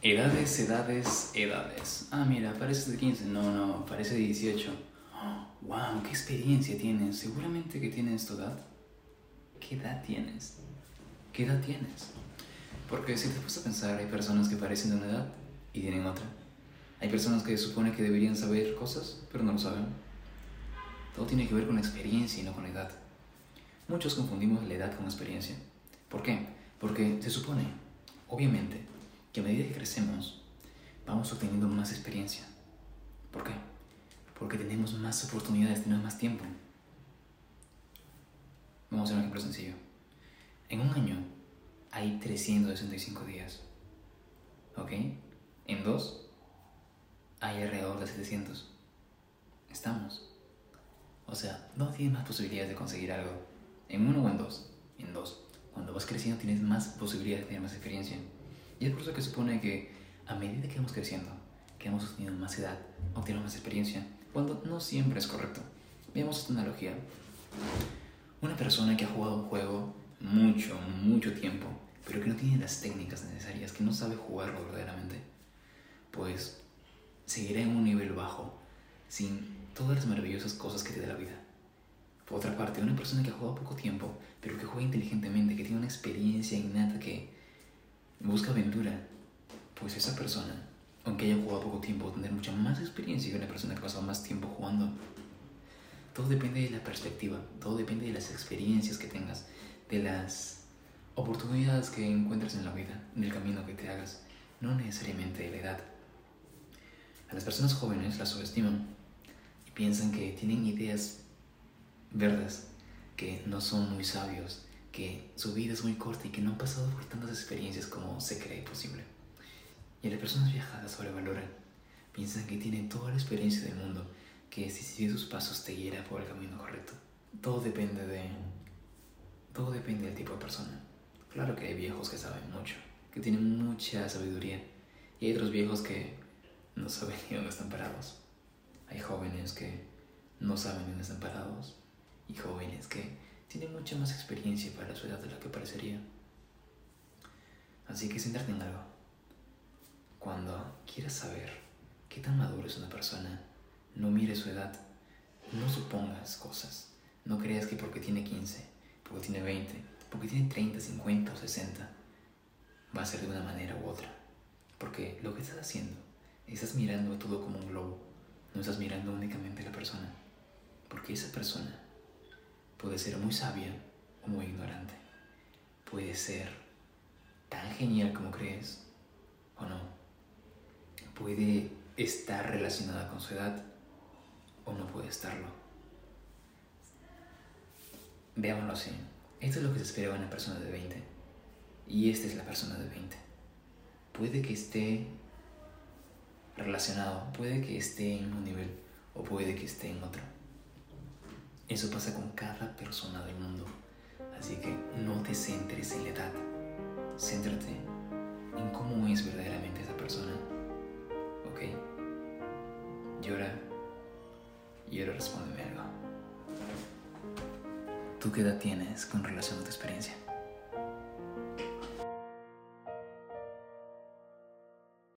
Edades, edades, edades. Ah, mira, parece de 15. No, no, parece de 18. wow, qué experiencia tienes. Seguramente que tienes tu edad. ¿Qué edad tienes? ¿Qué edad tienes? Porque si te pones a pensar, hay personas que parecen de una edad y tienen otra. Hay personas que supone que deberían saber cosas, pero no lo saben. Todo tiene que ver con la experiencia y no con la edad. Muchos confundimos la edad con la experiencia. ¿Por qué? Porque se supone, obviamente, que a medida que crecemos, vamos obteniendo más experiencia. ¿Por qué? Porque tenemos más oportunidades, tenemos más tiempo. Vamos a hacer un ejemplo sencillo. En un año hay 365 días. ¿Ok? En dos hay alrededor de 700. Estamos. O sea, no tienes más posibilidades de conseguir algo. En uno o en dos. En dos. Cuando vas creciendo tienes más posibilidades de tener más experiencia. Y es por eso que supone que a medida que vamos creciendo, que hemos teniendo más edad, obtenemos más experiencia, cuando no siempre es correcto. Veamos esta analogía. Una persona que ha jugado un juego mucho, mucho tiempo, pero que no tiene las técnicas necesarias, que no sabe jugarlo verdaderamente, pues seguirá en un nivel bajo, sin todas las maravillosas cosas que te da la vida. Por otra parte, una persona que ha jugado poco tiempo, pero que juega inteligentemente, que tiene una experiencia innata, que busca aventura, pues esa persona, aunque haya jugado poco tiempo, va a tener mucha más experiencia que una persona que ha pasado más tiempo jugando. Todo depende de la perspectiva, todo depende de las experiencias que tengas, de las oportunidades que encuentres en la vida, del camino que te hagas, no necesariamente de la edad. A las personas jóvenes las subestiman y piensan que tienen ideas verdes, que no son muy sabios, que su vida es muy corta y que no han pasado por tantas experiencias como se cree posible. Y las personas viajadas sobrevaloran, piensan que tienen toda la experiencia del mundo que si sigues sus pasos te guiará por el camino correcto. Todo depende de... Todo depende del tipo de persona. Claro que hay viejos que saben mucho, que tienen mucha sabiduría. Y hay otros viejos que no saben ni dónde están parados. Hay jóvenes que no saben dónde están parados. Y jóvenes que tienen mucha más experiencia para su edad de la que parecería. Así que centrarte en algo. Cuando quieras saber qué tan maduro es una persona, no mires su edad. No supongas cosas. No creas que porque tiene 15, porque tiene 20, porque tiene 30, 50 o 60, va a ser de una manera u otra. Porque lo que estás haciendo, estás mirando todo como un globo. No estás mirando únicamente a la persona. Porque esa persona puede ser muy sabia o muy ignorante. Puede ser tan genial como crees o no. Puede estar relacionada con su edad o no puede estarlo. Veámoslo así. Esto es lo que se espera de una persona de 20. Y esta es la persona de 20. Puede que esté relacionado, puede que esté en un nivel o puede que esté en otro. Eso pasa con cada persona del mundo. Así que no te centres en la edad. Céntrate en cómo es verdaderamente esa persona. ¿Ok? Llora y ahora respóndeme algo. ¿Tú qué edad tienes con relación a tu experiencia?